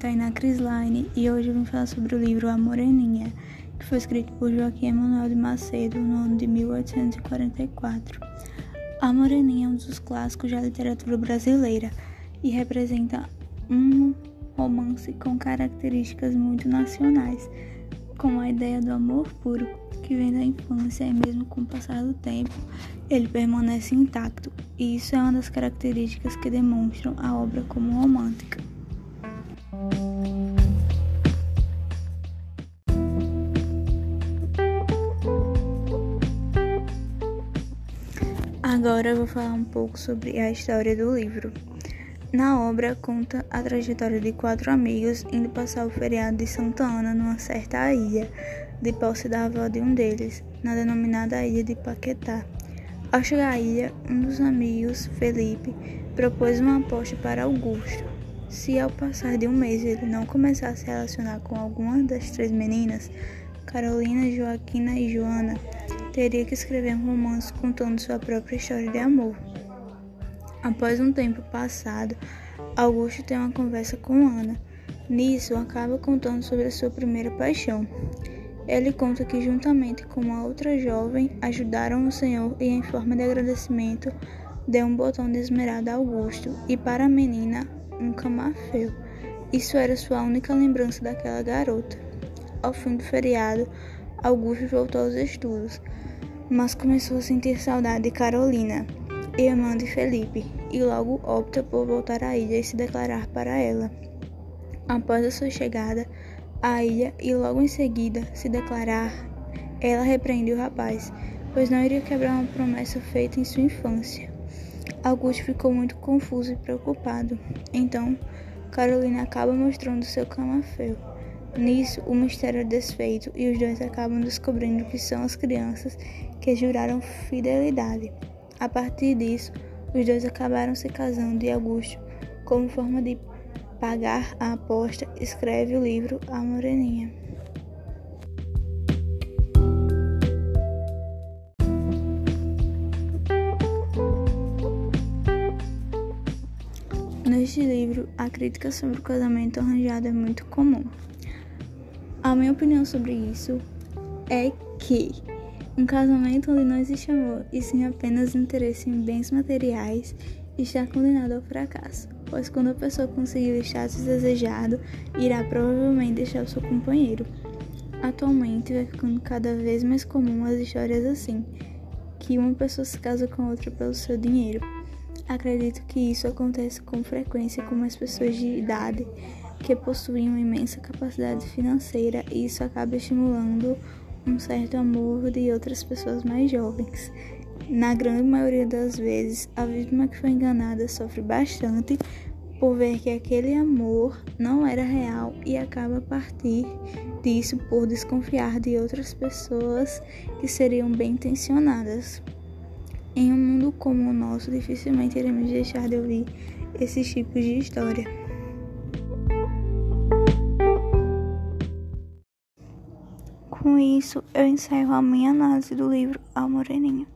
Tainá Crislaine e hoje eu vim falar sobre o livro A Moreninha, que foi escrito por Joaquim Emanuel de Macedo no ano de 1844. A Moreninha é um dos clássicos da literatura brasileira e representa um romance com características muito nacionais, com a ideia do amor puro que vem da infância e mesmo com o passar do tempo ele permanece intacto, e isso é uma das características que demonstram a obra como romântica. Agora eu vou falar um pouco sobre a história do livro. Na obra, conta a trajetória de quatro amigos indo passar o feriado de Santa Ana numa certa ilha, de posse da avó de um deles, na denominada Ilha de Paquetá. Ao chegar à ilha, um dos amigos, Felipe, propôs uma aposta para Augusto. Se ao passar de um mês ele não começar a se relacionar com alguma das três meninas, Carolina, Joaquina e Joana, teria que escrever um romance contando sua própria história de amor. Após um tempo passado, Augusto tem uma conversa com Ana. Nisso, acaba contando sobre a sua primeira paixão. Ele conta que, juntamente com uma outra jovem, ajudaram o Senhor e, em forma de agradecimento, deu um botão de esmeralda a Augusto e, para a menina, um camafeu. Isso era sua única lembrança daquela garota. Ao fim do feriado, Augusto voltou aos estudos, mas começou a sentir saudade de Carolina, irmã de Felipe, e logo opta por voltar à ilha e se declarar para ela. Após a sua chegada, à ilha e logo em seguida se declarar, ela repreende o rapaz, pois não iria quebrar uma promessa feita em sua infância. Augusto ficou muito confuso e preocupado. Então, Carolina acaba mostrando seu camafeu. Nisso, o mistério é desfeito e os dois acabam descobrindo que são as crianças que juraram fidelidade. A partir disso, os dois acabaram se casando e Augusto, como forma de pagar a aposta, escreve o livro A Moreninha. Neste livro, a crítica sobre o casamento arranjado é muito comum. A minha opinião sobre isso é que um casamento onde não existe amor e sim apenas interesse em bens materiais está condenado ao fracasso pois quando a pessoa conseguir o status desejado, irá provavelmente deixar o seu companheiro. Atualmente vai ficando cada vez mais comum as histórias assim, que uma pessoa se casa com outra pelo seu dinheiro. Acredito que isso acontece com frequência com as pessoas de idade que possuem uma imensa capacidade financeira e isso acaba estimulando um certo amor de outras pessoas mais jovens. Na grande maioria das vezes, a vítima que foi enganada sofre bastante por ver que aquele amor não era real e acaba a partir disso por desconfiar de outras pessoas que seriam bem intencionadas. Em um mundo como o nosso, dificilmente iremos deixar de ouvir esses tipos de história. Com isso, eu encerro a minha análise do livro A Moreninha.